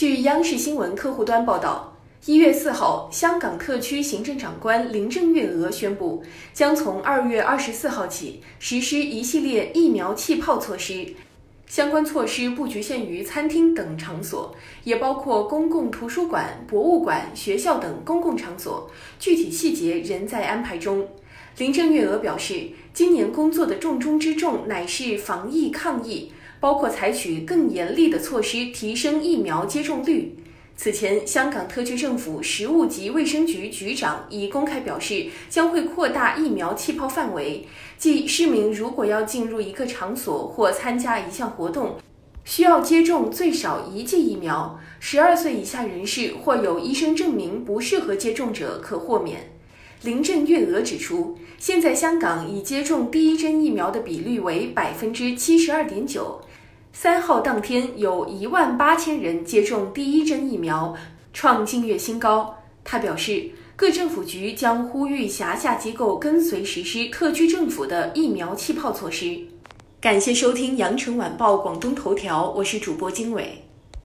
据央视新闻客户端报道，一月四号，香港特区行政长官林郑月娥宣布，将从二月二十四号起实施一系列疫苗气泡措施。相关措施不局限于餐厅等场所，也包括公共图书馆、博物馆、学校等公共场所。具体细节仍在安排中。林郑月娥表示，今年工作的重中之重乃是防疫抗疫，包括采取更严厉的措施，提升疫苗接种率。此前，香港特区政府食物及卫生局局长已公开表示，将会扩大疫苗气泡范围，即市民如果要进入一个场所或参加一项活动，需要接种最少一剂疫苗。十二岁以下人士或有医生证明不适合接种者可豁免。林郑月娥指出，现在香港已接种第一针疫苗的比率为百分之七十二点九。三号当天有一万八千人接种第一针疫苗，创近月新高。他表示，各政府局将呼吁辖下机构跟随实施特区政府的疫苗气泡措施。感谢收听羊城晚报广东头条，我是主播经纬。